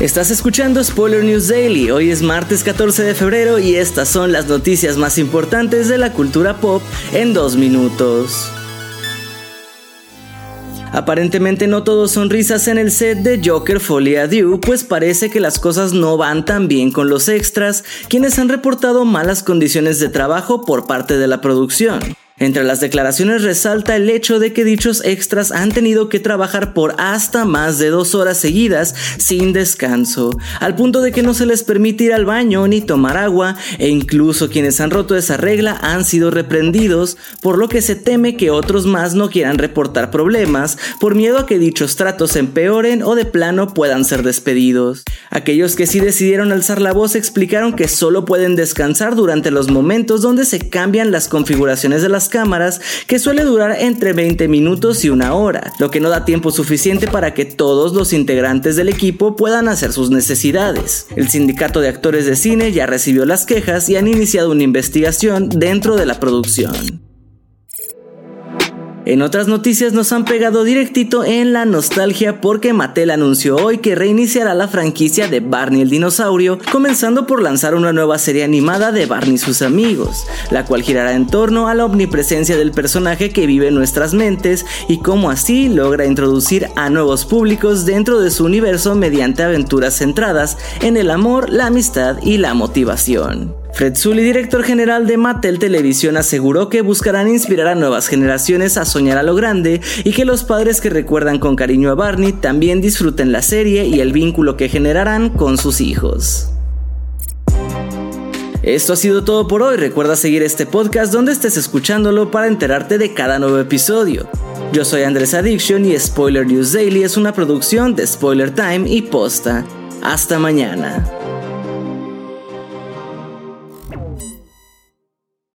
Estás escuchando Spoiler News Daily. Hoy es martes 14 de febrero y estas son las noticias más importantes de la cultura pop en dos minutos. Aparentemente no todo son risas en el set de Joker Folie Adieu, pues parece que las cosas no van tan bien con los extras, quienes han reportado malas condiciones de trabajo por parte de la producción. Entre las declaraciones resalta el hecho de que dichos extras han tenido que trabajar por hasta más de dos horas seguidas sin descanso, al punto de que no se les permite ir al baño ni tomar agua, e incluso quienes han roto esa regla han sido reprendidos, por lo que se teme que otros más no quieran reportar problemas por miedo a que dichos tratos empeoren o de plano puedan ser despedidos. Aquellos que sí decidieron alzar la voz explicaron que solo pueden descansar durante los momentos donde se cambian las configuraciones de las cámaras que suele durar entre 20 minutos y una hora, lo que no da tiempo suficiente para que todos los integrantes del equipo puedan hacer sus necesidades. El sindicato de actores de cine ya recibió las quejas y han iniciado una investigación dentro de la producción. En otras noticias nos han pegado directito en la nostalgia porque Mattel anunció hoy que reiniciará la franquicia de Barney el dinosaurio, comenzando por lanzar una nueva serie animada de Barney y sus amigos, la cual girará en torno a la omnipresencia del personaje que vive en nuestras mentes y cómo así logra introducir a nuevos públicos dentro de su universo mediante aventuras centradas en el amor, la amistad y la motivación. Fred Sully, director general de Mattel Televisión, aseguró que buscarán inspirar a nuevas generaciones a soñar a lo grande y que los padres que recuerdan con cariño a Barney también disfruten la serie y el vínculo que generarán con sus hijos. Esto ha sido todo por hoy. Recuerda seguir este podcast donde estés escuchándolo para enterarte de cada nuevo episodio. Yo soy Andrés Addiction y Spoiler News Daily es una producción de Spoiler Time y Posta. Hasta mañana.